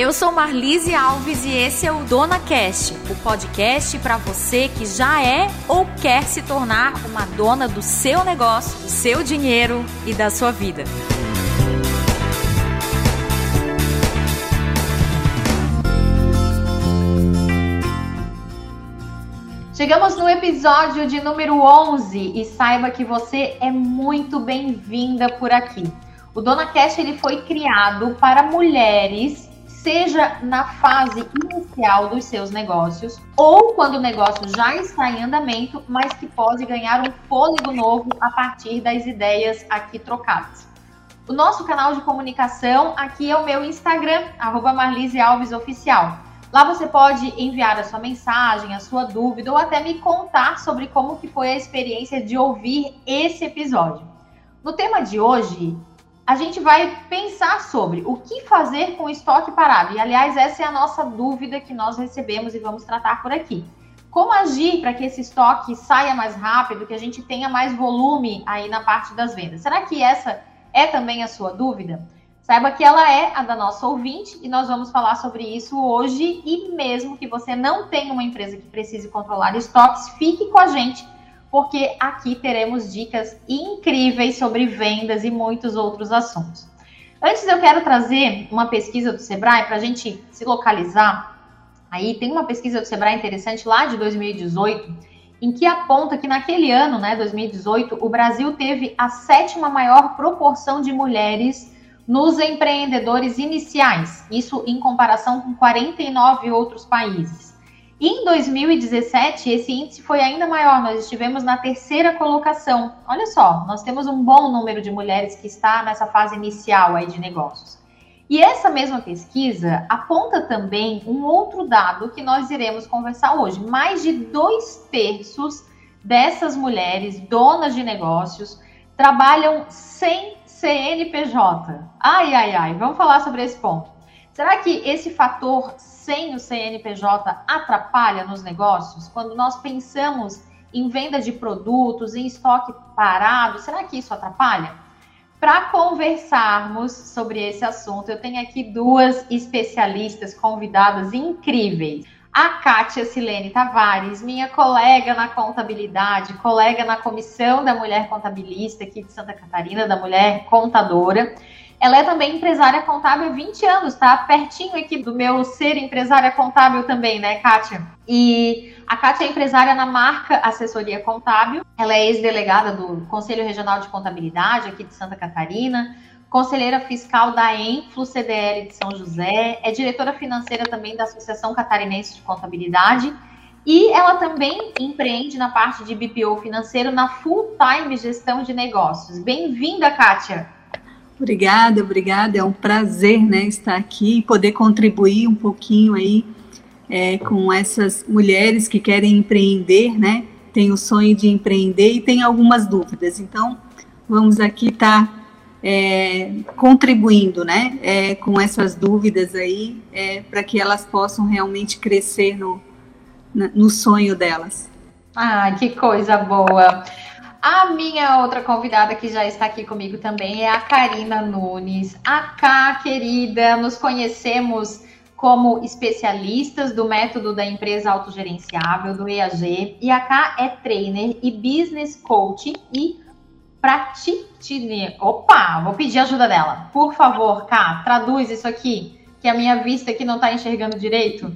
eu sou Marlise Alves e esse é o Dona Cast, o podcast para você que já é ou quer se tornar uma dona do seu negócio, do seu dinheiro e da sua vida. Chegamos no episódio de número 11 e saiba que você é muito bem-vinda por aqui. O Dona Cash ele foi criado para mulheres, seja na fase inicial dos seus negócios ou quando o negócio já está em andamento, mas que pode ganhar um fôlego novo a partir das ideias aqui trocadas. O nosso canal de comunicação aqui é o meu Instagram, arroba Marlise Alves Oficial. Lá você pode enviar a sua mensagem, a sua dúvida ou até me contar sobre como que foi a experiência de ouvir esse episódio. No tema de hoje, a gente vai pensar sobre o que fazer com o estoque parado. E aliás, essa é a nossa dúvida que nós recebemos e vamos tratar por aqui. Como agir para que esse estoque saia mais rápido, que a gente tenha mais volume aí na parte das vendas? Será que essa é também a sua dúvida? Saiba que ela é a da nossa ouvinte e nós vamos falar sobre isso hoje. E mesmo que você não tenha uma empresa que precise controlar estoques, fique com a gente, porque aqui teremos dicas incríveis sobre vendas e muitos outros assuntos. Antes, eu quero trazer uma pesquisa do Sebrae para a gente se localizar. Aí tem uma pesquisa do Sebrae interessante lá de 2018, em que aponta que naquele ano, né, 2018, o Brasil teve a sétima maior proporção de mulheres nos empreendedores iniciais, isso em comparação com 49 outros países. Em 2017, esse índice foi ainda maior, nós estivemos na terceira colocação. Olha só, nós temos um bom número de mulheres que está nessa fase inicial aí de negócios. E essa mesma pesquisa aponta também um outro dado que nós iremos conversar hoje. Mais de dois terços dessas mulheres, donas de negócios, trabalham sem CNPJ. Ai, ai, ai, vamos falar sobre esse ponto. Será que esse fator sem o CNPJ atrapalha nos negócios? Quando nós pensamos em venda de produtos, em estoque parado, será que isso atrapalha? Para conversarmos sobre esse assunto, eu tenho aqui duas especialistas convidadas incríveis a Kátia Silene Tavares, minha colega na contabilidade, colega na comissão da mulher contabilista aqui de Santa Catarina, da mulher contadora. Ela é também empresária contábil há 20 anos, tá? Pertinho aqui do meu ser empresária contábil também, né, Kátia? E a Kátia é empresária na marca Assessoria Contábil. Ela é ex-delegada do Conselho Regional de Contabilidade aqui de Santa Catarina conselheira fiscal da Enflu CDL de São José, é diretora financeira também da Associação Catarinense de Contabilidade e ela também empreende na parte de BPO financeiro na Full Time Gestão de Negócios. Bem-vinda, Kátia. Obrigada, obrigada. É um prazer né, estar aqui e poder contribuir um pouquinho aí é, com essas mulheres que querem empreender, né? Tem o sonho de empreender e tem algumas dúvidas. Então, vamos aqui estar tá é, contribuindo né, é, com essas dúvidas aí, é, para que elas possam realmente crescer no, no sonho delas. Ah, que coisa boa! A minha outra convidada que já está aqui comigo também é a Karina Nunes. A K, querida, nos conhecemos como especialistas do método da empresa autogerenciável, do EAG, e a K é trainer e business coach e Pratitine. Opa, vou pedir ajuda dela. Por favor, Ká, traduz isso aqui, que a minha vista aqui não está enxergando direito.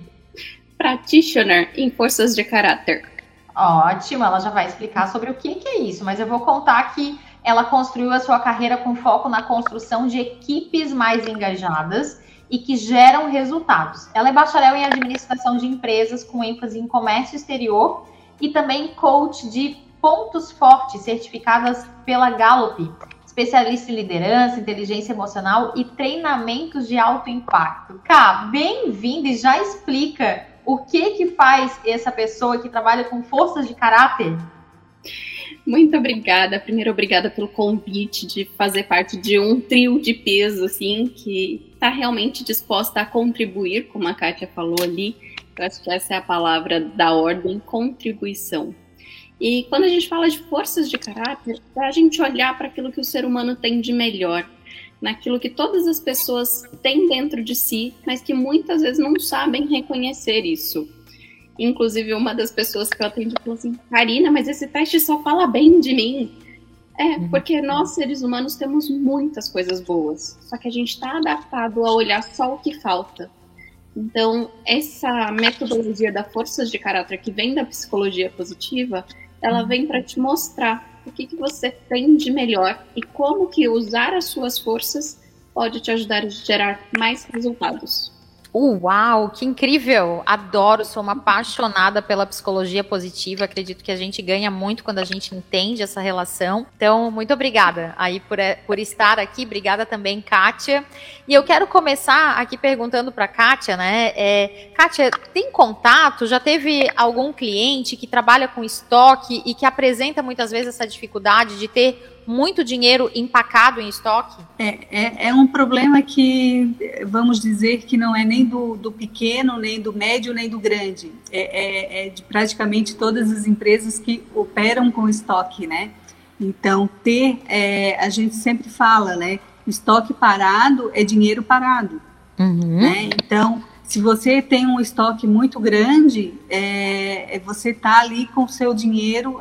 Practitioner em forças de caráter. Ótimo, ela já vai explicar sobre o que, que é isso, mas eu vou contar que ela construiu a sua carreira com foco na construção de equipes mais engajadas e que geram resultados. Ela é bacharel em administração de empresas com ênfase em comércio exterior e também coach de pontos fortes certificadas pela Gallup, especialista em liderança, inteligência emocional e treinamentos de alto impacto. Cá, bem-vindo e já explica o que que faz essa pessoa que trabalha com forças de caráter. Muito obrigada. Primeiro, obrigada pelo convite de fazer parte de um trio de peso, assim, que está realmente disposta a contribuir, como a Kátia falou ali. Eu acho que essa é a palavra da ordem, contribuição. E quando a gente fala de forças de caráter, é a gente olhar para aquilo que o ser humano tem de melhor. Naquilo que todas as pessoas têm dentro de si, mas que muitas vezes não sabem reconhecer isso. Inclusive, uma das pessoas que eu atendi falou assim: Karina, mas esse teste só fala bem de mim. É, uhum. porque nós, seres humanos, temos muitas coisas boas, só que a gente está adaptado a olhar só o que falta. Então, essa metodologia da forças de caráter que vem da psicologia positiva, ela uhum. vem para te mostrar o que, que você tem de melhor e como que usar as suas forças pode te ajudar a gerar mais resultados. Uau, que incrível! Adoro, sou uma apaixonada pela psicologia positiva. Acredito que a gente ganha muito quando a gente entende essa relação. Então, muito obrigada aí por, eh, por estar aqui. Obrigada também, Kátia. E eu quero começar aqui perguntando para Kátia, né? É, Kátia, tem contato? Já teve algum cliente que trabalha com estoque e que apresenta muitas vezes essa dificuldade de ter muito dinheiro empacado em estoque? É, é, é, um problema que, vamos dizer, que não é nem do, do pequeno, nem do médio, nem do grande. É, é, é de praticamente todas as empresas que operam com estoque, né? Então, ter, é, a gente sempre fala, né? Estoque parado é dinheiro parado. Uhum. Né? Então, se você tem um estoque muito grande, é, é você está ali com o seu dinheiro,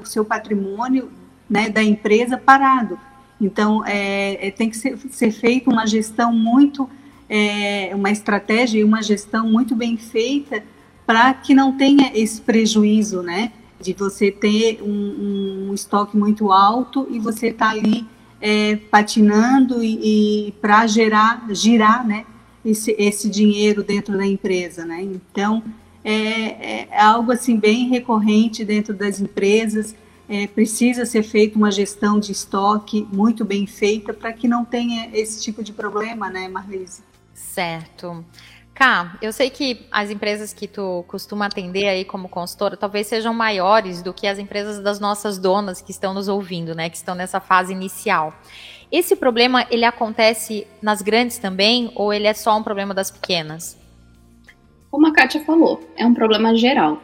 o seu patrimônio né, da empresa parado. Então, é, é, tem que ser, ser feita uma gestão muito, é, uma estratégia e uma gestão muito bem feita para que não tenha esse prejuízo, né, de você ter um, um estoque muito alto e você tá ali é, patinando e, e para gerar, girar, né, esse, esse dinheiro dentro da empresa, né. Então, é, é algo assim bem recorrente dentro das empresas é, precisa ser feita uma gestão de estoque muito bem feita para que não tenha esse tipo de problema, né, Marlise? Certo. Cá, eu sei que as empresas que tu costuma atender aí como consultora talvez sejam maiores do que as empresas das nossas donas que estão nos ouvindo, né, que estão nessa fase inicial. Esse problema, ele acontece nas grandes também ou ele é só um problema das pequenas? Como a Kátia falou, é um problema geral.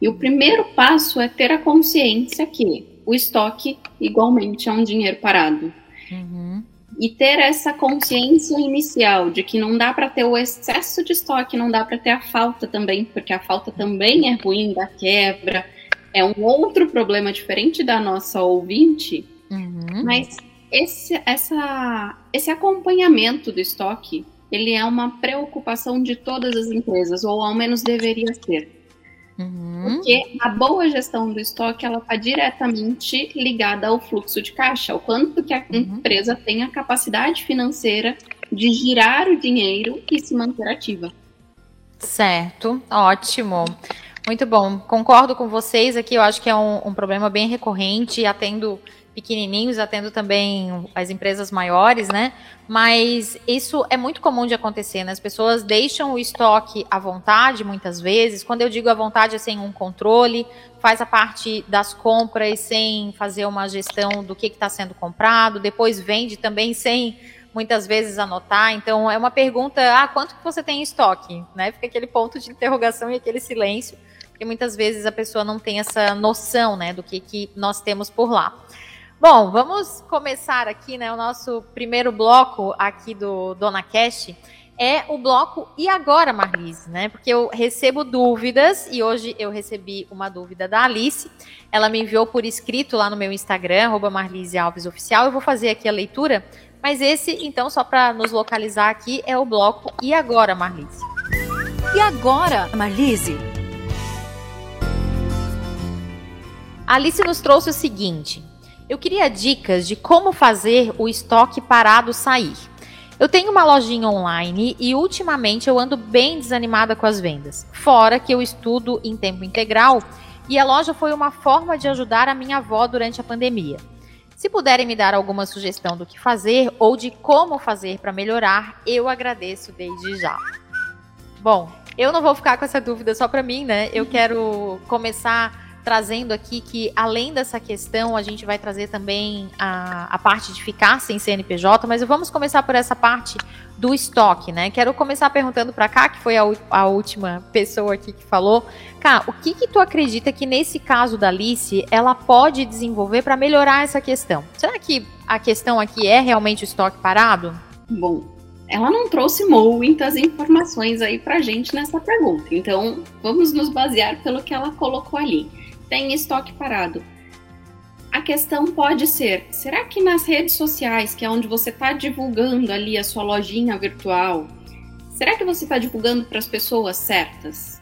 E o primeiro passo é ter a consciência que o estoque igualmente é um dinheiro parado. Uhum. E ter essa consciência inicial de que não dá para ter o excesso de estoque, não dá para ter a falta também, porque a falta também é ruim, da quebra, é um outro problema diferente da nossa ouvinte. Uhum. Mas esse, essa, esse acompanhamento do estoque, ele é uma preocupação de todas as empresas, ou ao menos deveria ser. Uhum. Porque a boa gestão do estoque ela está diretamente ligada ao fluxo de caixa, o quanto que a uhum. empresa tem a capacidade financeira de girar o dinheiro e se manter ativa. Certo, ótimo. Muito bom. Concordo com vocês aqui. Eu acho que é um, um problema bem recorrente. Atendo pequenininhos, atendo também as empresas maiores, né? Mas isso é muito comum de acontecer, né? As pessoas deixam o estoque à vontade, muitas vezes. Quando eu digo à vontade, é sem um controle, faz a parte das compras sem fazer uma gestão do que está sendo comprado, depois vende também sem muitas vezes anotar. Então, é uma pergunta: ah, quanto que você tem em estoque? Né? Fica aquele ponto de interrogação e aquele silêncio, porque muitas vezes a pessoa não tem essa noção né, do que, que nós temos por lá. Bom, vamos começar aqui, né? O nosso primeiro bloco aqui do Dona Cash é o bloco E Agora, Marlise, né? Porque eu recebo dúvidas e hoje eu recebi uma dúvida da Alice. Ela me enviou por escrito lá no meu Instagram, arroba Marlise Alves Oficial. Eu vou fazer aqui a leitura, mas esse, então, só para nos localizar aqui, é o bloco E Agora, Marlise. E agora, Marlise? A Alice nos trouxe o seguinte. Eu queria dicas de como fazer o estoque parado sair. Eu tenho uma lojinha online e ultimamente eu ando bem desanimada com as vendas. Fora que eu estudo em tempo integral e a loja foi uma forma de ajudar a minha avó durante a pandemia. Se puderem me dar alguma sugestão do que fazer ou de como fazer para melhorar, eu agradeço desde já. Bom, eu não vou ficar com essa dúvida só para mim, né? Eu quero começar trazendo aqui que, além dessa questão, a gente vai trazer também a, a parte de ficar sem CNPJ, mas vamos começar por essa parte do estoque, né? Quero começar perguntando para cá, que foi a, a, última pessoa aqui que falou. Cá, o que que tu acredita que nesse caso da Alice, ela pode desenvolver para melhorar essa questão? Será que a questão aqui é realmente o estoque parado? Bom, ela não trouxe muitas informações aí pra gente nessa pergunta. Então, vamos nos basear pelo que ela colocou ali tem estoque parado. A questão pode ser: será que nas redes sociais, que é onde você está divulgando ali a sua lojinha virtual, será que você está divulgando para as pessoas certas?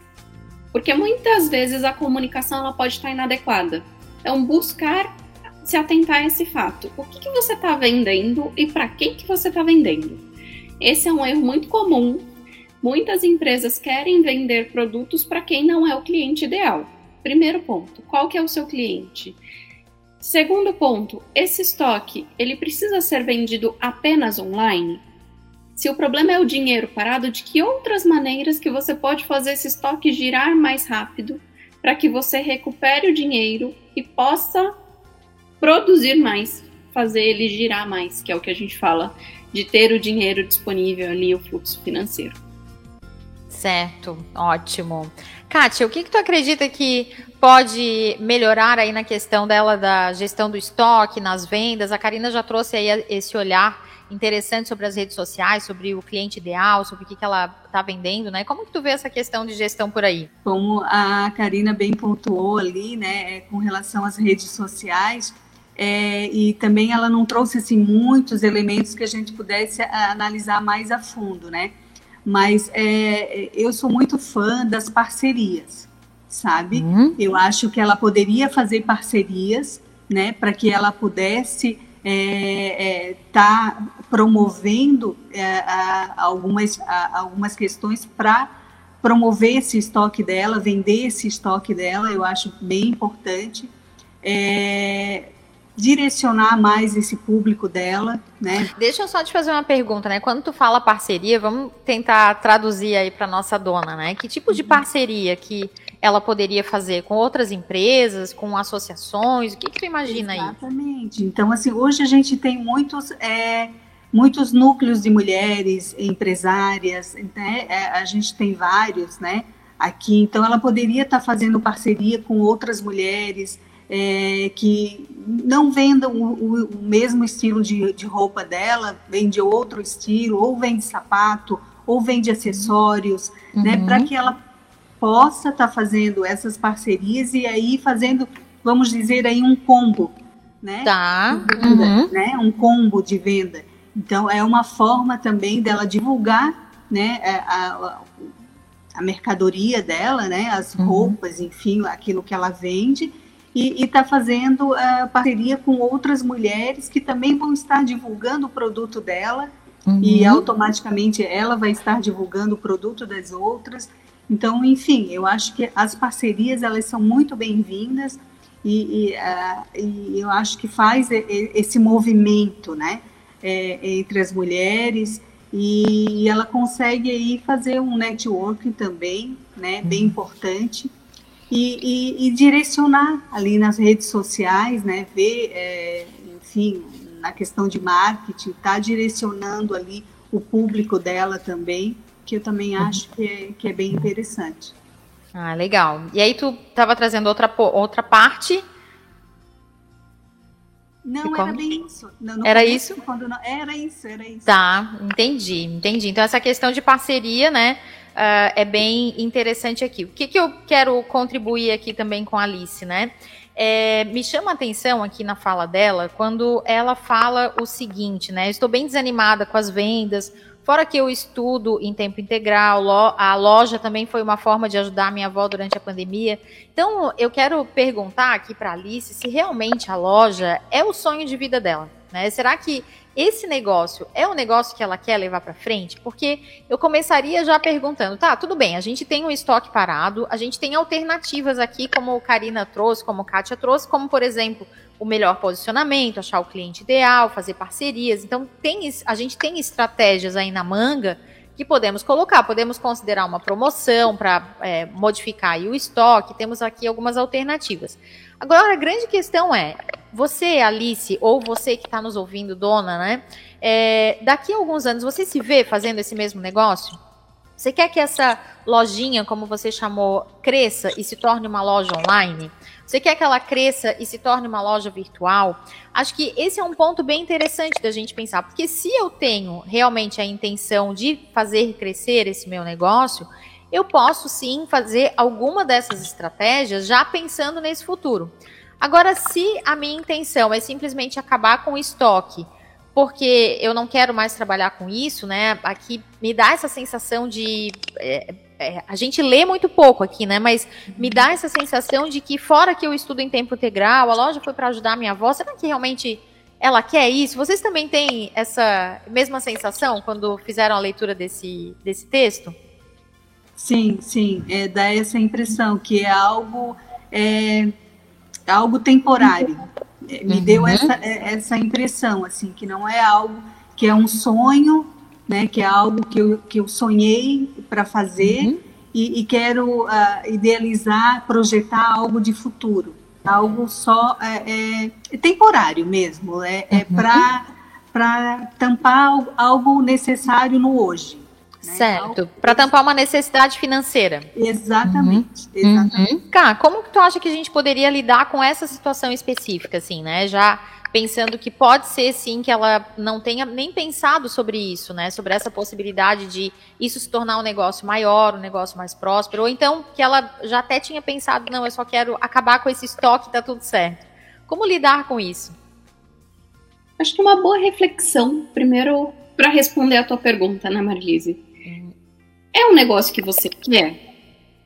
Porque muitas vezes a comunicação ela pode estar inadequada. Então, buscar se atentar a esse fato. O que, que você está vendendo e para quem que você está vendendo? Esse é um erro muito comum. Muitas empresas querem vender produtos para quem não é o cliente ideal. Primeiro ponto, qual que é o seu cliente? Segundo ponto, esse estoque, ele precisa ser vendido apenas online? Se o problema é o dinheiro parado, de que outras maneiras que você pode fazer esse estoque girar mais rápido para que você recupere o dinheiro e possa produzir mais, fazer ele girar mais, que é o que a gente fala de ter o dinheiro disponível ali, o fluxo financeiro. Certo, ótimo. Kátia, o que, que tu acredita que pode melhorar aí na questão dela da gestão do estoque, nas vendas? A Karina já trouxe aí esse olhar interessante sobre as redes sociais, sobre o cliente ideal, sobre o que, que ela está vendendo, né? Como que tu vê essa questão de gestão por aí? Como a Karina bem pontuou ali, né, é, com relação às redes sociais, é, e também ela não trouxe assim muitos elementos que a gente pudesse analisar mais a fundo, né? Mas é, eu sou muito fã das parcerias, sabe? Uhum. Eu acho que ela poderia fazer parcerias, né, para que ela pudesse estar é, é, tá promovendo é, a, algumas, a, algumas questões para promover esse estoque dela, vender esse estoque dela, eu acho bem importante. É, direcionar mais esse público dela, né? Deixa eu só te fazer uma pergunta, né? Quando tu fala parceria, vamos tentar traduzir aí para nossa dona, né? Que tipo de uhum. parceria que ela poderia fazer com outras empresas, com associações? O que, que tu imagina Exatamente. aí? Exatamente. Então, assim, hoje a gente tem muitos é, muitos núcleos de mulheres empresárias, né? É, a gente tem vários, né? Aqui, então ela poderia estar tá fazendo parceria com outras mulheres, é, que não vendam o, o, mesmo estilo de, de, roupa dela, vende outro estilo, ou vende sapato, ou vende acessórios, né, uhum. né, para que ela possa estar tá fazendo essas parcerias e aí fazendo, vamos dizer aí um combo, né? Tá. Venda, uhum. né? Um combo de venda. Então é uma forma também dela divulgar, né? A, a, a mercadoria dela, né? As uhum. roupas, enfim, aquilo que ela vende e está fazendo uh, parceria com outras mulheres que também vão estar divulgando o produto dela uhum. e automaticamente ela vai estar divulgando o produto das outras. Então, enfim, eu acho que as parcerias elas são muito bem-vindas e, e, uh, e, eu acho que faz esse movimento, né, é, entre as mulheres e ela consegue aí fazer um networking também, né, bem uhum. importante e, e, e, direcionar ali nas redes sociais, né, ver, é, enfim, na questão de marketing, tá direcionando ali o público dela também, que eu também uhum. acho que é, que é bem interessante. Ah, legal. E aí tu estava trazendo outra, outra parte não, era bem isso. Não, era isso? Não, era isso, era isso. Tá, entendi, entendi. Então, essa questão de parceria, né, uh, é bem interessante aqui. O que, que eu quero contribuir aqui também com a Alice, né? É, me chama a atenção aqui na fala dela quando ela fala o seguinte, né? Estou bem desanimada com as vendas, fora que eu estudo em tempo integral, a loja também foi uma forma de ajudar a minha avó durante a pandemia. Então, eu quero perguntar aqui para Alice se realmente a loja é o sonho de vida dela. Né? Será que esse negócio é o negócio que ela quer levar para frente? Porque eu começaria já perguntando, tá, tudo bem, a gente tem um estoque parado, a gente tem alternativas aqui, como o Karina trouxe, como o Kátia trouxe, como, por exemplo, o melhor posicionamento, achar o cliente ideal, fazer parcerias. Então, tem, a gente tem estratégias aí na manga que podemos colocar. Podemos considerar uma promoção para é, modificar o estoque. Temos aqui algumas alternativas. Agora, a grande questão é: você, Alice, ou você que está nos ouvindo, dona, né? É, daqui a alguns anos, você se vê fazendo esse mesmo negócio? Você quer que essa lojinha, como você chamou, cresça e se torne uma loja online? Você quer que ela cresça e se torne uma loja virtual? Acho que esse é um ponto bem interessante da gente pensar, porque se eu tenho realmente a intenção de fazer crescer esse meu negócio, eu posso sim fazer alguma dessas estratégias já pensando nesse futuro. Agora, se a minha intenção é simplesmente acabar com o estoque, porque eu não quero mais trabalhar com isso, né? Aqui me dá essa sensação de. É, é, a gente lê muito pouco aqui, né? Mas me dá essa sensação de que, fora que eu estudo em tempo integral, a loja foi para ajudar a minha avó, será que realmente ela quer isso? Vocês também têm essa mesma sensação quando fizeram a leitura desse, desse texto? Sim, sim, é, dá essa impressão que é algo, é, algo temporário. É, me uhum. deu essa, é, essa impressão, assim, que não é algo que é um sonho, né, que é algo que eu, que eu sonhei para fazer uhum. e, e, quero uh, idealizar, projetar algo de futuro, algo só é, é temporário mesmo, é, é uhum. para tampar algo necessário no hoje. Né? Certo. Para tampar uma necessidade financeira. Exatamente. Uhum. exatamente. Uhum. Cá, como que tu acha que a gente poderia lidar com essa situação específica, assim, né? Já pensando que pode ser sim que ela não tenha nem pensado sobre isso, né? Sobre essa possibilidade de isso se tornar um negócio maior, um negócio mais próspero, ou então que ela já até tinha pensado, não, eu só quero acabar com esse estoque, tá tudo certo. Como lidar com isso? Acho que uma boa reflexão, primeiro, para responder a tua pergunta, né, Marilise? É um negócio que você quer?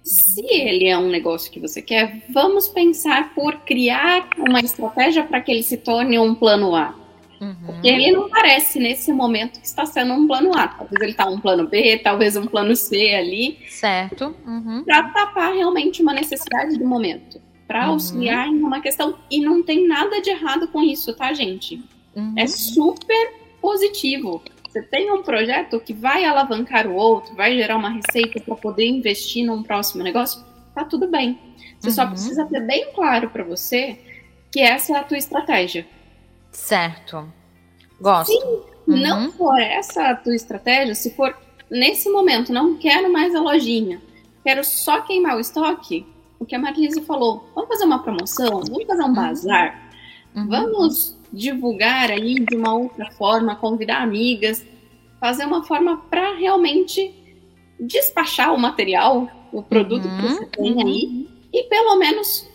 Se ele é um negócio que você quer, vamos pensar por criar uma estratégia para que ele se torne um plano A. Uhum. Porque ele não parece nesse momento que está sendo um plano A. Talvez ele está um plano B, talvez um plano C ali. Certo. Uhum. Para tapar realmente uma necessidade do momento. Para uhum. auxiliar em uma questão. E não tem nada de errado com isso, tá, gente? Uhum. É super positivo. Você tem um projeto que vai alavancar o outro, vai gerar uma receita para poder investir num próximo negócio, tá tudo bem. Você uhum. só precisa ter bem claro para você que essa é a tua estratégia. Certo. Gosto. Se uhum. não for essa a tua estratégia, se for nesse momento, não quero mais a lojinha, quero só queimar o estoque, o que a Marise falou, vamos fazer uma promoção, vamos fazer um uhum. bazar, uhum. vamos divulgar aí de uma outra forma, convidar amigas, fazer uma forma para realmente despachar o material, o produto uhum, que você tem aí, uhum. e pelo menos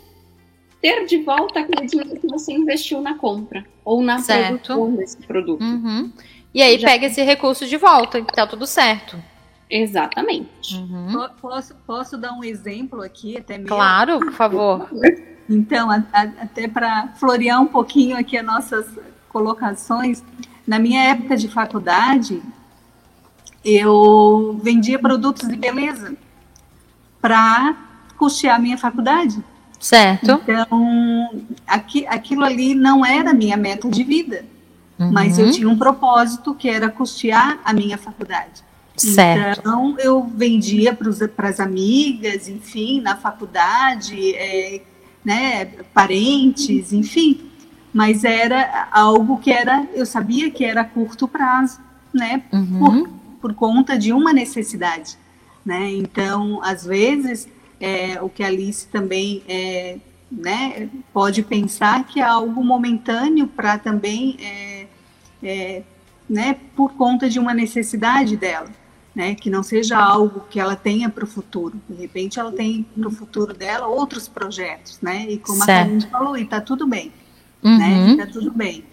ter de volta aquele dinheiro que você investiu na compra ou na certo. produção desse produto. Uhum. E aí Já... pega esse recurso de volta, tá tudo certo. Exatamente. Uhum. Posso, posso dar um exemplo aqui, até mesmo? Claro, por favor. Então, a, a, até para florear um pouquinho aqui as nossas colocações, na minha época de faculdade, eu vendia produtos de beleza para custear a minha faculdade. Certo. Então, aqui, aquilo ali não era a minha meta de vida, uhum. mas eu tinha um propósito que era custear a minha faculdade. Certo. Então, eu vendia para as amigas, enfim, na faculdade, é, né, parentes, enfim, mas era algo que era, eu sabia que era a curto prazo, né, uhum. por, por conta de uma necessidade, né, então, às vezes, é, o que a Alice também é, né, pode pensar que é algo momentâneo para também, é, é, né, por conta de uma necessidade dela né? Que não seja algo que ela tenha para o futuro. De repente, ela tem para o futuro dela outros projetos, né? E como certo. a gente falou, e está tudo bem, uhum. né? Está tudo bem.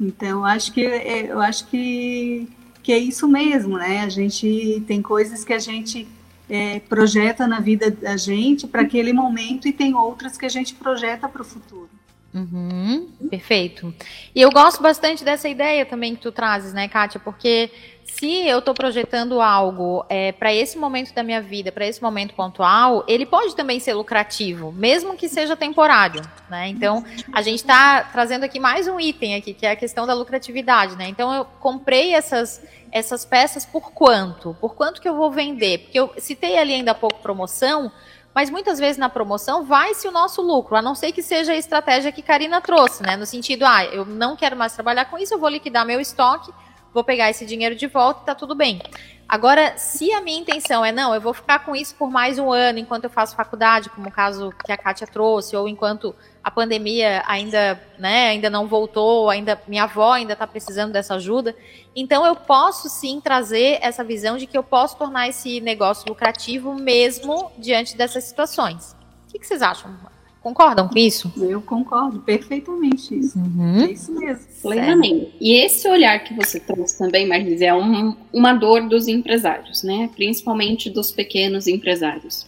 Então, acho que é, eu acho que que é isso mesmo, né? A gente tem coisas que a gente é, projeta na vida da gente para aquele momento e tem outras que a gente projeta para o futuro. Uhum, perfeito. E eu gosto bastante dessa ideia também que tu trazes, né, Kátia? Porque se eu estou projetando algo é, para esse momento da minha vida, para esse momento pontual, ele pode também ser lucrativo, mesmo que seja temporário, né? Então, a gente está trazendo aqui mais um item aqui, que é a questão da lucratividade, né? Então, eu comprei essas, essas peças por quanto? Por quanto que eu vou vender? Porque eu citei ali ainda há pouco promoção, mas muitas vezes na promoção vai-se o nosso lucro, a não ser que seja a estratégia que Karina trouxe, né? No sentido, ah, eu não quero mais trabalhar com isso, eu vou liquidar meu estoque, vou pegar esse dinheiro de volta e tá tudo bem. Agora, se a minha intenção é, não, eu vou ficar com isso por mais um ano enquanto eu faço faculdade, como o caso que a Kátia trouxe, ou enquanto a pandemia ainda, né, ainda não voltou, ainda minha avó ainda está precisando dessa ajuda. Então eu posso sim trazer essa visão de que eu posso tornar esse negócio lucrativo mesmo diante dessas situações. O que, que vocês acham? Concordam com isso? Eu concordo perfeitamente isso. Uhum. É isso mesmo. Plenamente. E esse olhar que você trouxe também, Marlise, é um, uma dor dos empresários, né? Principalmente dos pequenos empresários.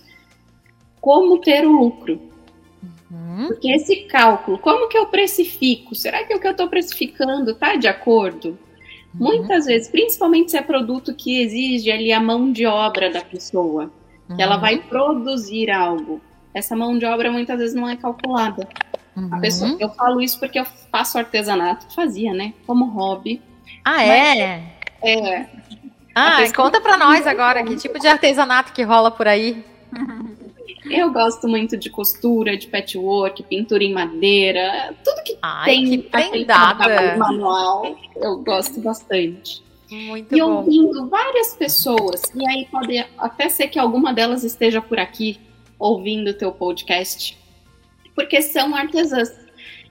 Como ter o lucro? Uhum. Porque esse cálculo, como que eu precifico? Será que o que eu estou precificando está de acordo? Uhum. Muitas vezes, principalmente se é produto que exige ali a mão de obra da pessoa, que ela uhum. vai produzir algo essa mão de obra muitas vezes não é calculada. Uhum. A pessoa, eu falo isso porque eu faço artesanato, fazia, né? Como hobby. Ah, é? É. Ah, conta para nós agora, que tipo de artesanato que rola por aí? Eu gosto muito de costura, de patchwork, pintura em madeira, tudo que Ai, tem que prendada. manual, eu gosto bastante. Muito e bom. ouvindo várias pessoas, e aí pode até ser que alguma delas esteja por aqui, ouvindo o teu podcast, porque são artesãs.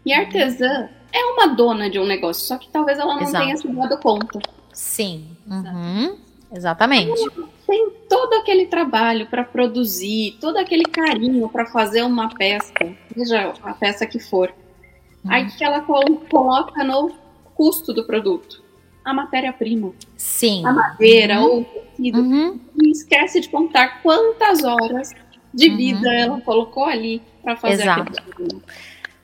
E artesã é uma dona de um negócio, só que talvez ela não Exato. tenha se dado conta. Sim, uhum. exatamente. Tem todo aquele trabalho para produzir, todo aquele carinho para fazer uma peça, seja a peça que for. Uhum. Aí que ela coloca no custo do produto a matéria-prima. Sim. A madeira uhum. ou o tecido. Uhum. E esquece de contar quantas horas de uhum. vida uhum. ela colocou ali para fazer Exato. aquilo.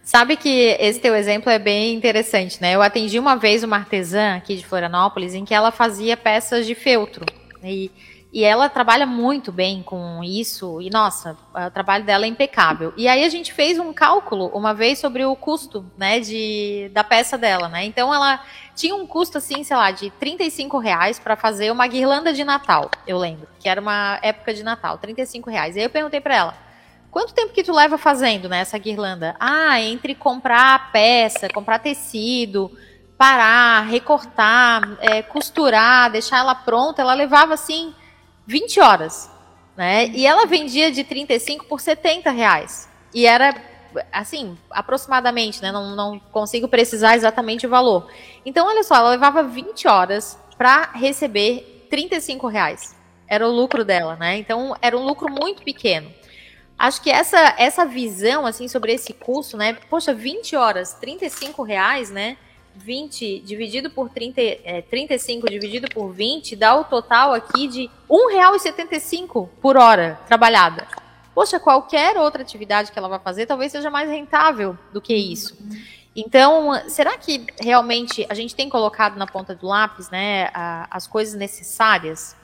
Sabe que esse teu exemplo é bem interessante, né? Eu atendi uma vez uma artesã aqui de Florianópolis em que ela fazia peças de feltro. E e ela trabalha muito bem com isso, e nossa, o trabalho dela é impecável. E aí a gente fez um cálculo uma vez sobre o custo, né, de, da peça dela, né? Então ela tinha um custo assim, sei lá, de 35 reais para fazer uma guirlanda de Natal, eu lembro, que era uma época de Natal, 35 reais. E aí eu perguntei para ela, quanto tempo que tu leva fazendo, né, essa guirlanda? Ah, entre comprar peça, comprar tecido, parar, recortar, é, costurar, deixar ela pronta, ela levava assim 20 horas, né? E ela vendia de 35 por 70 reais. E era, assim, aproximadamente, né? Não, não consigo precisar exatamente o valor. Então, olha só, ela levava 20 horas para receber 35 reais. Era o lucro dela, né? Então, era um lucro muito pequeno. Acho que essa, essa visão, assim, sobre esse custo, né? Poxa, 20 horas, 35 reais, né? 20 dividido por 30, é, 35 dividido por 20 dá o total aqui de R$ 1,75 por hora trabalhada. Poxa, qualquer outra atividade que ela vai fazer talvez seja mais rentável do que isso. Então, será que realmente a gente tem colocado na ponta do lápis, né, as coisas necessárias?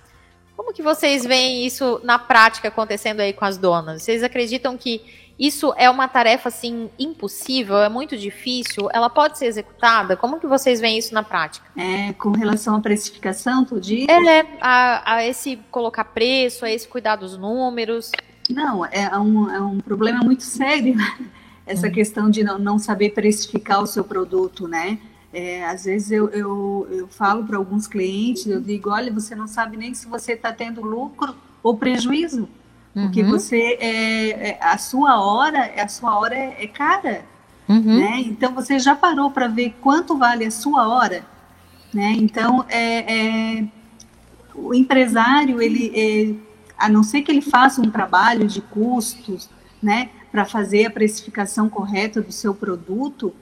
Como que vocês veem isso na prática acontecendo aí com as donas? Vocês acreditam que isso é uma tarefa assim impossível, é muito difícil, ela pode ser executada? Como que vocês veem isso na prática? É, com relação à precificação, tu diz? É, a, a esse colocar preço, a esse cuidar dos números. Não, é um, é um problema muito sério essa hum. questão de não, não saber precificar o seu produto, né? É, às vezes eu, eu, eu falo para alguns clientes, eu digo, olha, você não sabe nem se você está tendo lucro ou prejuízo. Porque uhum. você é, é, a sua hora, a sua hora é, é cara, uhum. né? Então você já parou para ver quanto vale a sua hora, né? Então é, é o empresário ele, é, a não ser que ele faça um trabalho de custos, né, para fazer a precificação correta do seu produto,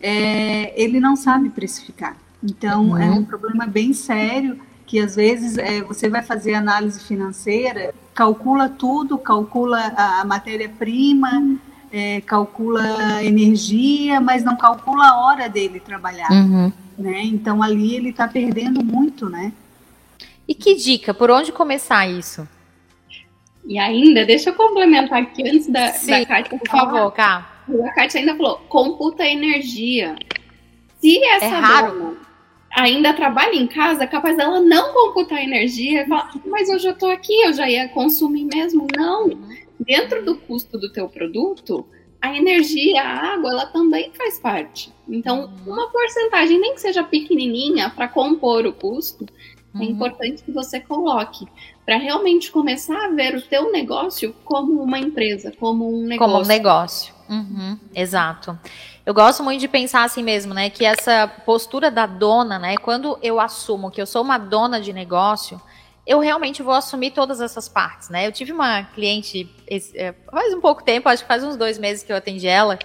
é, ele não sabe precificar. Então é um uhum. problema bem sério que às vezes é, você vai fazer análise financeira, calcula tudo, calcula a, a matéria-prima, é, calcula energia, mas não calcula a hora dele trabalhar. Uhum. Né? Então ali ele está perdendo muito, né? E que dica? Por onde começar isso? E ainda, deixa eu complementar aqui antes da, Sim, da Kátia por falar. favor, Cá. A Kátia ainda falou, computa energia. Se essa é raro. Ainda trabalha em casa, capaz dela não computar energia e falar, mas eu já estou aqui, eu já ia consumir mesmo. Não. Dentro do custo do teu produto, a energia, a água, ela também faz parte. Então, uhum. uma porcentagem, nem que seja pequenininha, para compor o custo, é uhum. é importante que você coloque para realmente começar a ver o teu negócio como uma empresa, como um negócio. Como um negócio. Uhum. Exato. Eu gosto muito de pensar assim mesmo, né? Que essa postura da dona, né? Quando eu assumo que eu sou uma dona de negócio, eu realmente vou assumir todas essas partes, né? Eu tive uma cliente é, faz um pouco tempo, acho que faz uns dois meses que eu atendi ela,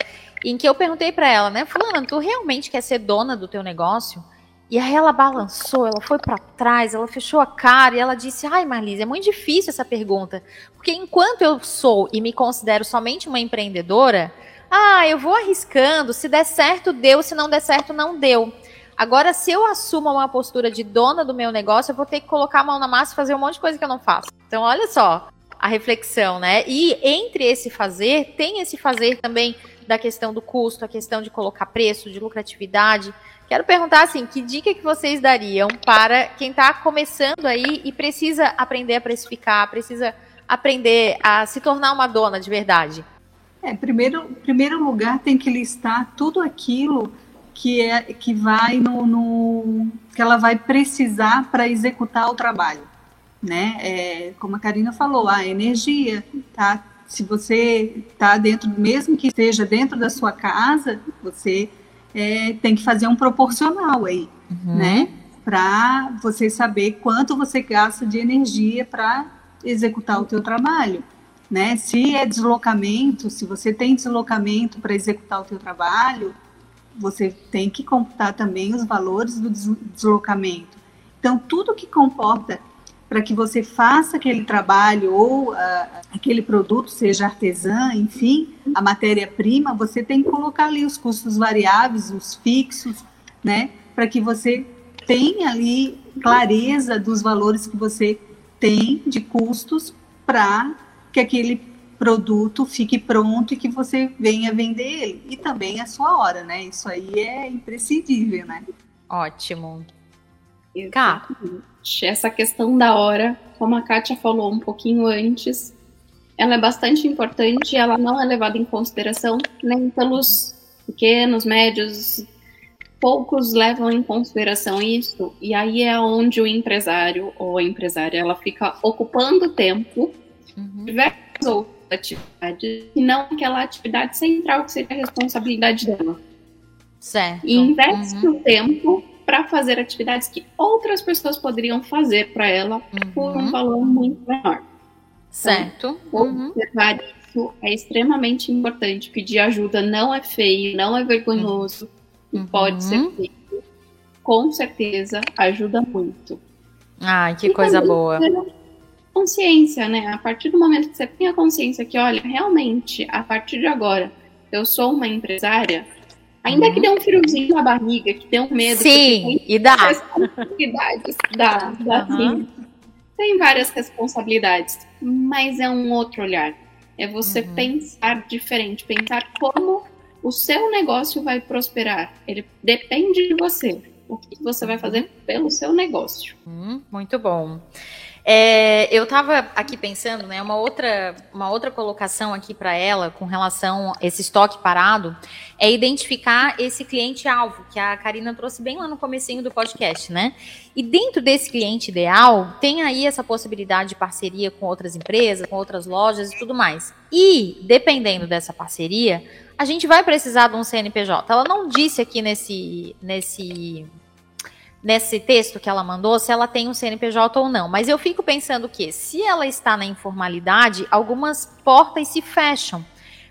em que eu perguntei para ela, né, Fulana, tu realmente quer ser dona do teu negócio? E aí ela balançou, ela foi para trás, ela fechou a cara e ela disse: Ai, Marlise, é muito difícil essa pergunta. Porque enquanto eu sou e me considero somente uma empreendedora, ah, eu vou arriscando, se der certo, deu, se não der certo, não deu. Agora, se eu assumo uma postura de dona do meu negócio, eu vou ter que colocar a mão na massa e fazer um monte de coisa que eu não faço. Então, olha só a reflexão, né? E entre esse fazer, tem esse fazer também da questão do custo, a questão de colocar preço, de lucratividade. Quero perguntar assim, que dica que vocês dariam para quem está começando aí e precisa aprender a precificar, precisa aprender a se tornar uma dona de verdade? É, primeiro, primeiro lugar tem que listar tudo aquilo que é que vai no, no que ela vai precisar para executar o trabalho, né? É, como a Karina falou, a energia, tá? Se você está dentro, mesmo que esteja dentro da sua casa, você é, tem que fazer um proporcional aí, uhum. né? Para você saber quanto você gasta de energia para executar o teu trabalho, né? Se é deslocamento, se você tem deslocamento para executar o teu trabalho, você tem que computar também os valores do deslocamento. Então, tudo que comporta para que você faça aquele trabalho ou uh, aquele produto seja artesã, enfim, a matéria-prima, você tem que colocar ali os custos variáveis, os fixos, né, para que você tenha ali clareza dos valores que você tem de custos para que aquele produto fique pronto e que você venha vender ele. E também a sua hora, né? Isso aí é imprescindível, né? Ótimo. Cá. Essa questão da hora, como a Kátia falou um pouquinho antes, ela é bastante importante, ela não é levada em consideração nem pelos pequenos, médios, poucos levam em consideração isso, e aí é onde o empresário ou a empresária ela fica ocupando tempo uhum. diversas outras atividade e não aquela atividade central que seria a responsabilidade dela. Certo. E investe uhum. o tempo para fazer atividades que outras pessoas poderiam fazer para ela uhum. por um valor muito menor. Certo. Então, uhum. observar isso é extremamente importante. Pedir ajuda não é feio, não é vergonhoso, uhum. pode ser feito. Com certeza ajuda muito. Ai, que e coisa boa consciência, né? A partir do momento que você tem a consciência que, olha, realmente, a partir de agora, eu sou uma empresária, ainda uhum. que dê um friozinho na barriga, que dê um medo. Sim, e dá. Responsabilidades, dá, dá uhum. sim. Tem várias responsabilidades, mas é um outro olhar. É você uhum. pensar diferente, pensar como o seu negócio vai prosperar. Ele depende de você. O que você vai fazer pelo seu negócio. Hum, muito bom. É, eu estava aqui pensando, né, uma outra, uma outra colocação aqui para ela com relação a esse estoque parado é identificar esse cliente-alvo, que a Karina trouxe bem lá no comecinho do podcast, né? E dentro desse cliente ideal, tem aí essa possibilidade de parceria com outras empresas, com outras lojas e tudo mais. E, dependendo dessa parceria, a gente vai precisar de um CNPJ. Ela não disse aqui nesse, nesse nesse texto que ela mandou se ela tem um CNPJ ou não. Mas eu fico pensando que, se ela está na informalidade, algumas portas se fecham.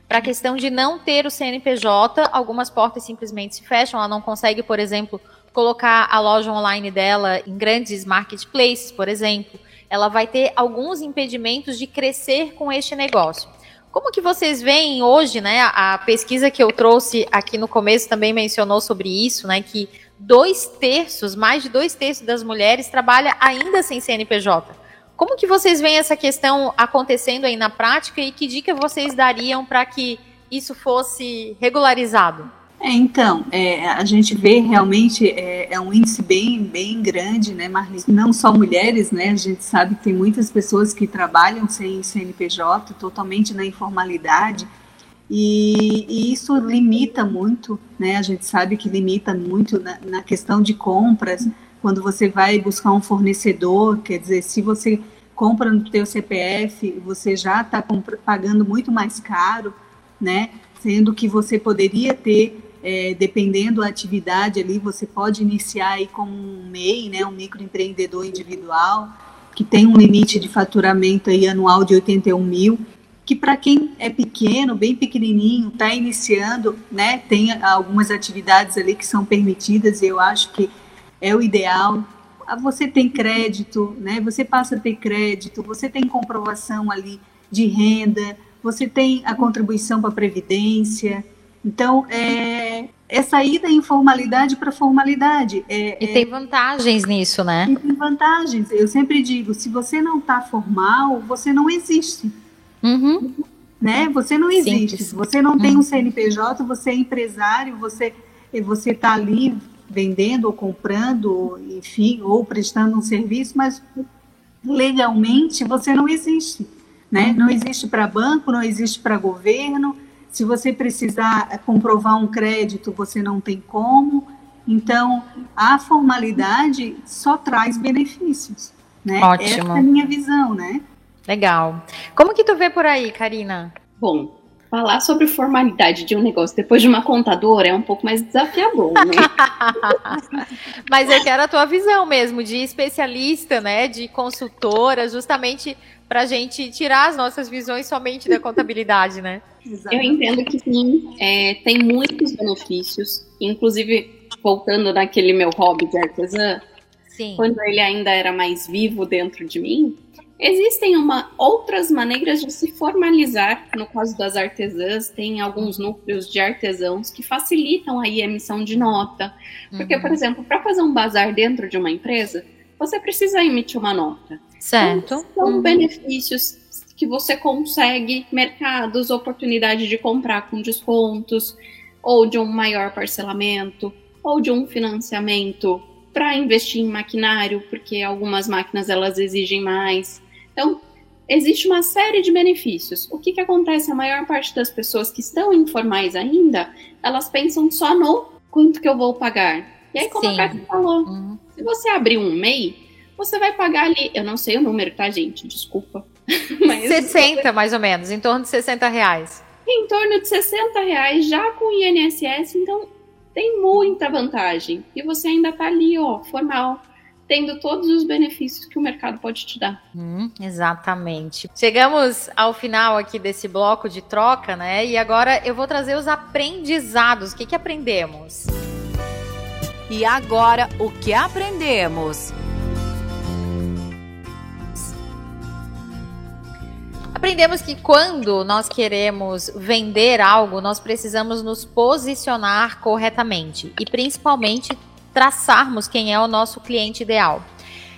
Para a questão de não ter o CNPJ, algumas portas simplesmente se fecham. Ela não consegue, por exemplo, colocar a loja online dela em grandes marketplaces, por exemplo. Ela vai ter alguns impedimentos de crescer com este negócio. Como que vocês veem hoje, né? A pesquisa que eu trouxe aqui no começo também mencionou sobre isso, né? Que dois terços, mais de dois terços das mulheres trabalha ainda sem CNPJ. Como que vocês veem essa questão acontecendo aí na prática e que dica vocês dariam para que isso fosse regularizado? É, então, é, a gente vê realmente é, é, um índice bem, bem grande, né, Marli? Não só mulheres, né? A gente sabe que tem muitas pessoas que trabalham sem CNPJ, totalmente na informalidade, e, e isso limita muito, né? A gente sabe que limita muito na, na questão de compras, quando você vai buscar um fornecedor, quer dizer, se você compra no teu CPF, você já está pagando muito mais caro, né? Sendo que você poderia ter é, dependendo da atividade ali, você pode iniciar aí como um MEI, né, um microempreendedor individual, que tem um limite de faturamento aí anual de 81 mil, que para quem é pequeno, bem pequenininho, está iniciando, né, tem algumas atividades ali que são permitidas e eu acho que é o ideal. Ah, você tem crédito, né, você passa a ter crédito, você tem comprovação ali de renda, você tem a contribuição para a Previdência, então, é, é sair da informalidade para a formalidade. É, e tem vantagens nisso, né? E tem vantagens. Eu sempre digo, se você não está formal, você não existe. Uhum. Né? Você não existe. Simples. Se você não tem um uhum. CNPJ, você é empresário, você você está ali vendendo ou comprando, enfim, ou prestando um serviço, mas legalmente você não existe. Né? Não existe para banco, não existe para governo, se você precisar comprovar um crédito, você não tem como. Então, a formalidade só traz benefícios, né? Ótimo. Essa é a minha visão, né? Legal. Como que tu vê por aí, Karina? Bom, falar sobre formalidade de um negócio depois de uma contadora é um pouco mais desafiador, né? Mas eu quero a tua visão mesmo, de especialista, né? De consultora, justamente para a gente tirar as nossas visões somente da contabilidade, né? Eu entendo que sim, é, tem muitos benefícios, inclusive voltando naquele meu hobby de artesã, sim. quando ele ainda era mais vivo dentro de mim, existem uma, outras maneiras de se formalizar. No caso das artesãs, tem alguns núcleos de artesãos que facilitam aí a emissão de nota. Porque, uhum. por exemplo, para fazer um bazar dentro de uma empresa, você precisa emitir uma nota. Certo. Então, são uhum. benefícios que você consegue mercados, oportunidade de comprar com descontos, ou de um maior parcelamento, ou de um financiamento para investir em maquinário, porque algumas máquinas elas exigem mais. Então, existe uma série de benefícios. O que, que acontece? A maior parte das pessoas que estão informais ainda, elas pensam só no quanto que eu vou pagar. E aí, como Sim. a Cátia falou, uhum. se você abrir um MEI, você vai pagar ali, eu não sei o número, tá, gente? Desculpa. Mas 60, mais ou menos, em torno de 60 reais. Em torno de 60 reais, já com INSS, então tem muita vantagem. E você ainda tá ali, ó, formal, tendo todos os benefícios que o mercado pode te dar. Hum, exatamente. Chegamos ao final aqui desse bloco de troca, né? E agora eu vou trazer os aprendizados. O que, que aprendemos? E agora, o que aprendemos? Aprendemos que quando nós queremos vender algo, nós precisamos nos posicionar corretamente e principalmente traçarmos quem é o nosso cliente ideal.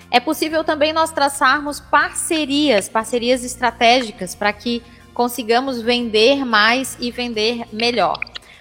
É possível também nós traçarmos parcerias, parcerias estratégicas para que consigamos vender mais e vender melhor.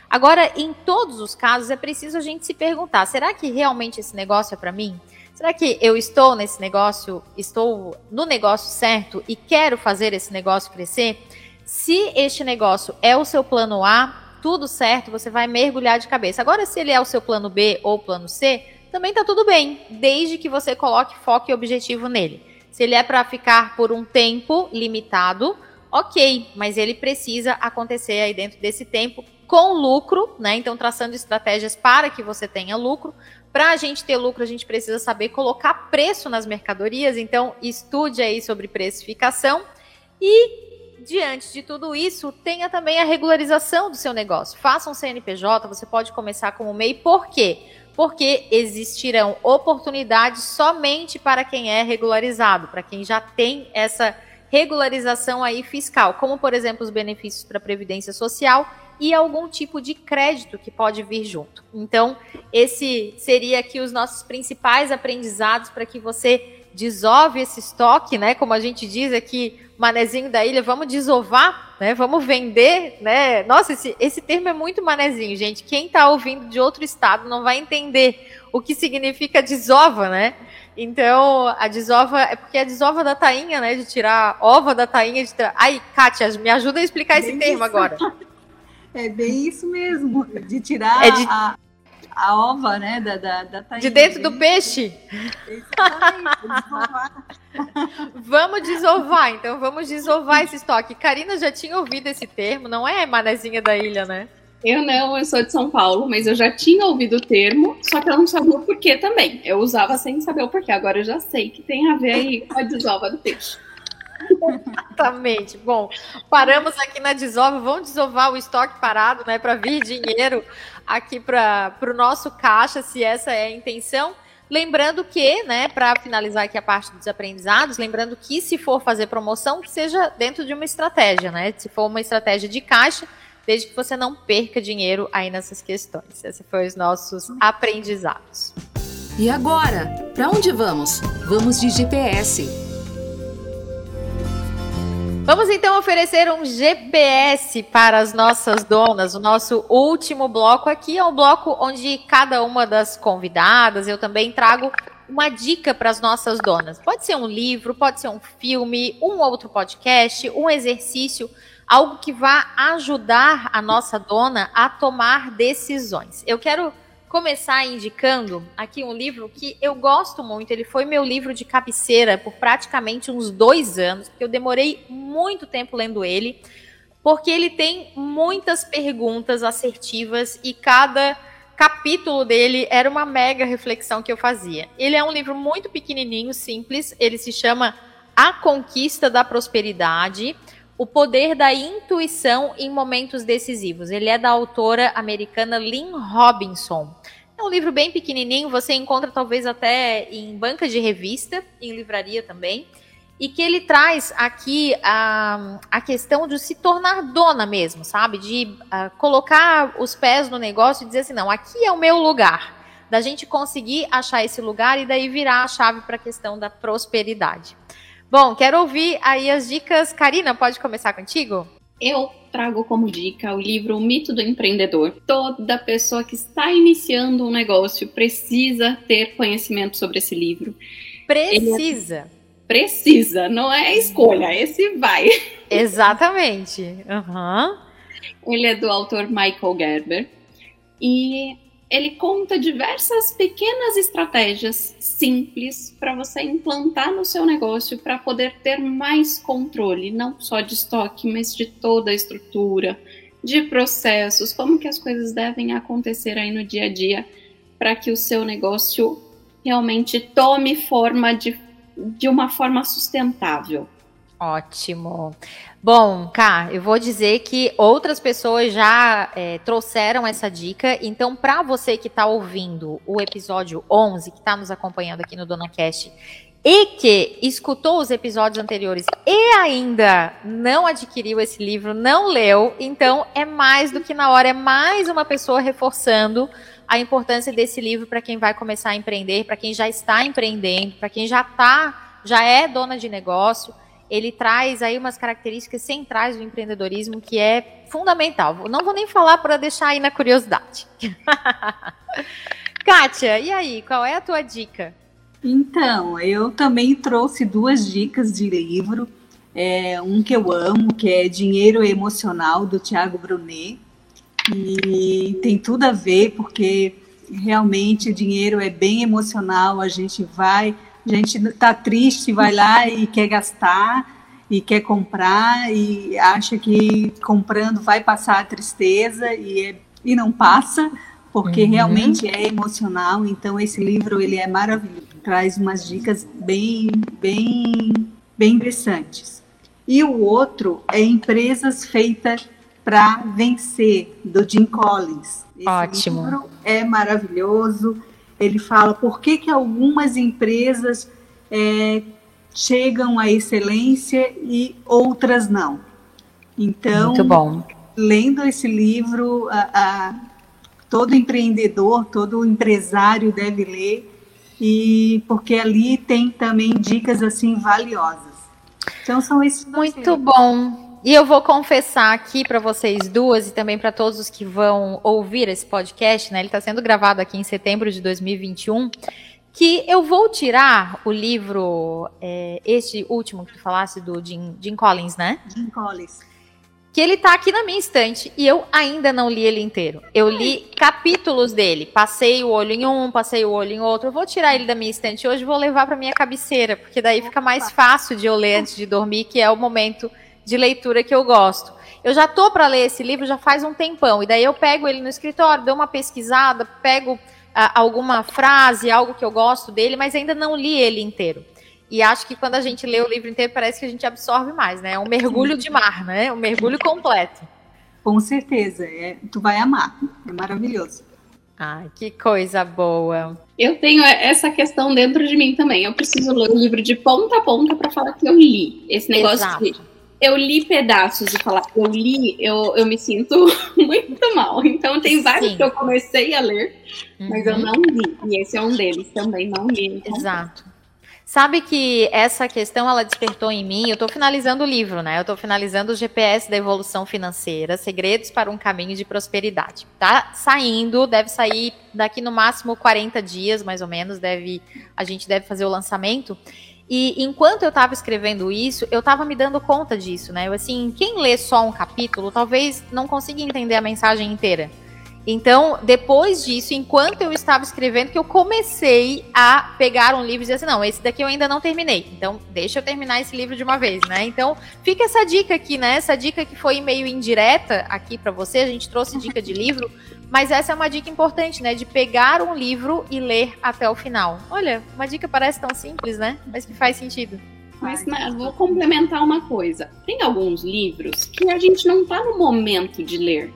Agora, em todos os casos, é preciso a gente se perguntar: será que realmente esse negócio é para mim? Será que eu estou nesse negócio, estou no negócio certo e quero fazer esse negócio crescer? Se este negócio é o seu plano A, tudo certo, você vai mergulhar de cabeça. Agora, se ele é o seu plano B ou plano C, também está tudo bem, desde que você coloque foco e objetivo nele. Se ele é para ficar por um tempo limitado, ok, mas ele precisa acontecer aí dentro desse tempo com lucro, né? Então, traçando estratégias para que você tenha lucro, para a gente ter lucro, a gente precisa saber colocar preço nas mercadorias, então estude aí sobre precificação e diante de tudo isso, tenha também a regularização do seu negócio. Faça um CNPJ, você pode começar como MEI, por quê? Porque existirão oportunidades somente para quem é regularizado, para quem já tem essa regularização aí fiscal, como por exemplo os benefícios para previdência social e algum tipo de crédito que pode vir junto. Então, esse seria aqui os nossos principais aprendizados para que você desove esse estoque, né? Como a gente diz aqui, manezinho da ilha, vamos desovar, né? Vamos vender, né? Nossa, esse, esse termo é muito manezinho, gente. Quem está ouvindo de outro estado não vai entender o que significa desova, né? Então, a desova é porque a desova da tainha, né? De tirar ova da tainha. De tirar... Ai, Kátia, me ajuda a explicar esse termo agora. É bem isso mesmo, de tirar é de... A, a, ova, né, da, da, da tainha. De dentro do peixe. vamos desovar, então vamos desovar esse estoque. Karina já tinha ouvido esse termo, não é manezinha da ilha, né? Eu não, eu sou de São Paulo, mas eu já tinha ouvido o termo, só que eu não sabia o porquê também. Eu usava sem saber o porquê, agora eu já sei que tem a ver aí com a desova do peixe. Exatamente. Bom, paramos aqui na desova, vamos desovar o estoque parado, né, para vir dinheiro aqui para o nosso caixa, se essa é a intenção. Lembrando que, né, para finalizar aqui a parte dos aprendizados, lembrando que se for fazer promoção, seja dentro de uma estratégia, né? Se for uma estratégia de caixa, desde que você não perca dinheiro aí nessas questões. Esses foram os nossos aprendizados. E agora, para onde vamos? Vamos de GPS. Vamos então oferecer um GPS para as nossas donas. O nosso último bloco aqui é um bloco onde cada uma das convidadas, eu também trago uma dica para as nossas donas. Pode ser um livro, pode ser um filme, um outro podcast, um exercício algo que vá ajudar a nossa dona a tomar decisões. Eu quero começar indicando aqui um livro que eu gosto muito. Ele foi meu livro de cabeceira por praticamente uns dois anos, porque eu demorei muito tempo lendo ele, porque ele tem muitas perguntas assertivas e cada capítulo dele era uma mega reflexão que eu fazia. Ele é um livro muito pequenininho, simples. Ele se chama A Conquista da Prosperidade o Poder da Intuição em Momentos Decisivos. Ele é da autora americana Lynn Robinson. É um livro bem pequenininho, você encontra talvez até em banca de revista, em livraria também, e que ele traz aqui a, a questão de se tornar dona mesmo, sabe? De uh, colocar os pés no negócio e dizer assim: não, aqui é o meu lugar. Da gente conseguir achar esse lugar e daí virar a chave para a questão da prosperidade. Bom, quero ouvir aí as dicas. Karina, pode começar contigo? Eu trago como dica o livro O Mito do Empreendedor. Toda pessoa que está iniciando um negócio precisa ter conhecimento sobre esse livro. Precisa. É... Precisa, não é escolha, esse vai. Exatamente. Uhum. Ele é do autor Michael Gerber. E ele conta diversas pequenas estratégias simples para você implantar no seu negócio para poder ter mais controle, não só de estoque, mas de toda a estrutura, de processos, como que as coisas devem acontecer aí no dia a dia para que o seu negócio realmente tome forma de, de uma forma sustentável. Ótimo. Bom, Cá, eu vou dizer que outras pessoas já é, trouxeram essa dica. Então, para você que está ouvindo o episódio 11, que está nos acompanhando aqui no Dona Cast, e que escutou os episódios anteriores e ainda não adquiriu esse livro, não leu, então é mais do que na hora, é mais uma pessoa reforçando a importância desse livro para quem vai começar a empreender, para quem já está empreendendo, para quem já tá, já é dona de negócio ele traz aí umas características centrais do empreendedorismo que é fundamental. Não vou nem falar para deixar aí na curiosidade. Kátia, e aí, qual é a tua dica? Então, eu também trouxe duas dicas de livro. É, um que eu amo, que é Dinheiro Emocional, do Tiago Brunet. E tem tudo a ver, porque realmente o dinheiro é bem emocional, a gente vai a gente está triste, vai lá e quer gastar e quer comprar e acha que comprando vai passar a tristeza e, é, e não passa, porque uhum. realmente é emocional. Então esse livro ele é maravilhoso, traz umas dicas bem, bem, bem interessantes. E o outro é Empresas Feitas para Vencer, do Jim Collins. Esse Ótimo. livro é maravilhoso ele fala por que, que algumas empresas é, chegam à excelência e outras não. Então, lendo esse livro, a, a, todo empreendedor, todo empresário deve ler, e porque ali tem também dicas assim valiosas. Então são esses Muito bom. E eu vou confessar aqui para vocês duas e também para todos os que vão ouvir esse podcast, né? Ele está sendo gravado aqui em setembro de 2021, que eu vou tirar o livro, é, este último que tu falasse do Jim, Jim Collins, né? Jim Collins. Que ele tá aqui na minha estante e eu ainda não li ele inteiro. Eu li capítulos dele, passei o olho em um, passei o olho em outro. Eu vou tirar ele da minha estante hoje, vou levar para minha cabeceira, porque daí fica mais fácil de eu ler antes de dormir, que é o momento de leitura que eu gosto. Eu já tô para ler esse livro já faz um tempão, e daí eu pego ele no escritório, dou uma pesquisada, pego ah, alguma frase, algo que eu gosto dele, mas ainda não li ele inteiro. E acho que quando a gente lê o livro inteiro, parece que a gente absorve mais, né? É um mergulho de mar, né? Um mergulho completo. Com certeza, é, tu vai amar. É maravilhoso. Ai, que coisa boa. Eu tenho essa questão dentro de mim também. Eu preciso ler o livro de ponta a ponta para falar que eu li. Esse negócio Exato. de eu li pedaços e falar eu li, eu, eu me sinto muito mal. Então tem vários Sim. que eu comecei a ler, uhum. mas eu uhum. não li. E esse é um deles também, não li. Então... Exato. Sabe que essa questão ela despertou em mim. Eu estou finalizando o livro, né? Eu estou finalizando o GPS da evolução financeira, segredos para um caminho de prosperidade. Tá saindo, deve sair daqui no máximo 40 dias, mais ou menos. Deve, a gente deve fazer o lançamento. E enquanto eu estava escrevendo isso, eu estava me dando conta disso, né? Eu, assim, quem lê só um capítulo talvez não consiga entender a mensagem inteira. Então, depois disso, enquanto eu estava escrevendo, que eu comecei a pegar um livro e dizer assim, não, esse daqui eu ainda não terminei. Então, deixa eu terminar esse livro de uma vez, né? Então, fica essa dica aqui, né? Essa dica que foi meio indireta aqui para você. A gente trouxe dica de livro, mas essa é uma dica importante, né? De pegar um livro e ler até o final. Olha, uma dica parece tão simples, né? Mas que faz sentido. Mas, mas vou complementar uma coisa. Tem alguns livros que a gente não está no momento de ler.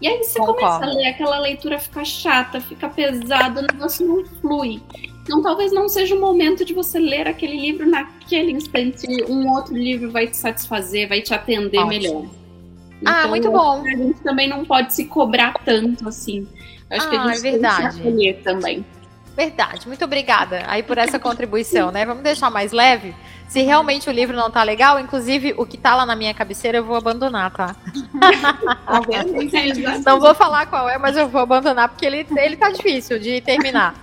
E aí você Concordo. começa a ler, aquela leitura fica chata, fica pesada, o negócio não flui. Então talvez não seja o momento de você ler aquele livro naquele instante. Um outro livro vai te satisfazer, vai te atender Ótimo. melhor. Ah, então, ah, muito bom. A gente também não pode se cobrar tanto assim. Acho ah, que a ah, gente é verdade. tem que também. Verdade, muito obrigada aí por essa contribuição, né? Vamos deixar mais leve. Se realmente o livro não tá legal, inclusive o que tá lá na minha cabeceira eu vou abandonar, tá? tá não vou falar qual é, mas eu vou abandonar porque ele, ele tá difícil de terminar.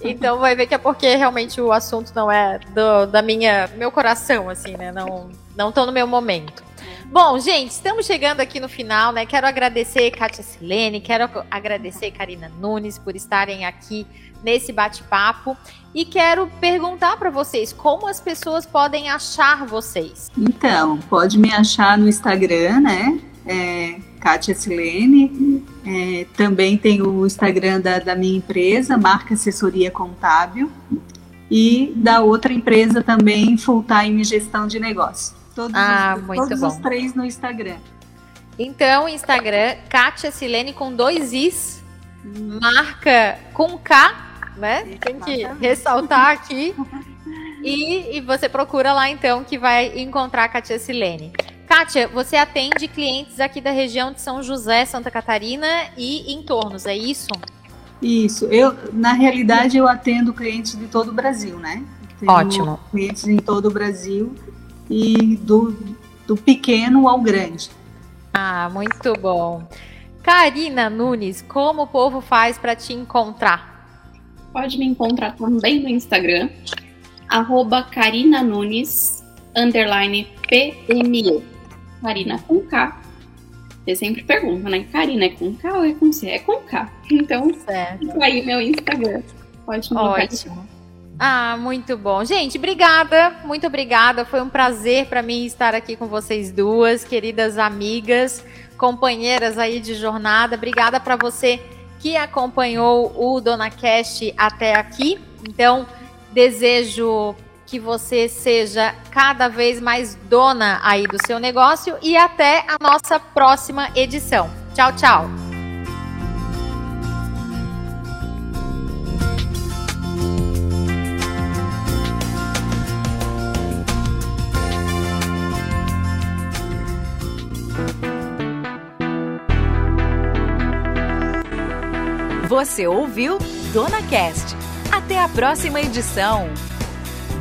Então vai ver que é porque realmente o assunto não é do da minha meu coração assim, né? Não não tô no meu momento. Bom, gente, estamos chegando aqui no final, né? Quero agradecer Kátia Silene, quero agradecer Karina Nunes por estarem aqui nesse bate-papo e quero perguntar para vocês como as pessoas podem achar vocês. Então, pode me achar no Instagram, né? É, Kátia Silene. É, também tem o Instagram da, da minha empresa, Marca Assessoria Contábil. E da outra empresa também, Full Time Gestão de Negócio. Todos, ah, os, todos bom. os três no Instagram. Então, Instagram, Kátia Silene com dois Is, marca com K né? Tem que ressaltar aqui. E, e, você procura lá então que vai encontrar a Katia Silene. Kátia, você atende clientes aqui da região de São José, Santa Catarina e entornos, é isso? Isso. Eu, na realidade, eu atendo clientes de todo o Brasil, né? Tenho Ótimo. Clientes em todo o Brasil e do, do pequeno ao grande. Ah, muito bom. Karina Nunes, como o povo faz para te encontrar? pode me encontrar também no Instagram, arroba Karina Nunes, underline PME. Karina com K. Você sempre pergunta, né? Karina é com K ou é com C? É com K. Então, certo. Tá aí meu Instagram. Pode me Ótimo. Ah, muito bom. Gente, obrigada, muito obrigada. Foi um prazer para mim estar aqui com vocês duas, queridas amigas, companheiras aí de jornada. Obrigada para você que acompanhou o Dona Cast até aqui. Então, desejo que você seja cada vez mais dona aí do seu negócio e até a nossa próxima edição. Tchau, tchau. Você ouviu Dona Cast. Até a próxima edição.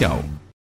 comercial.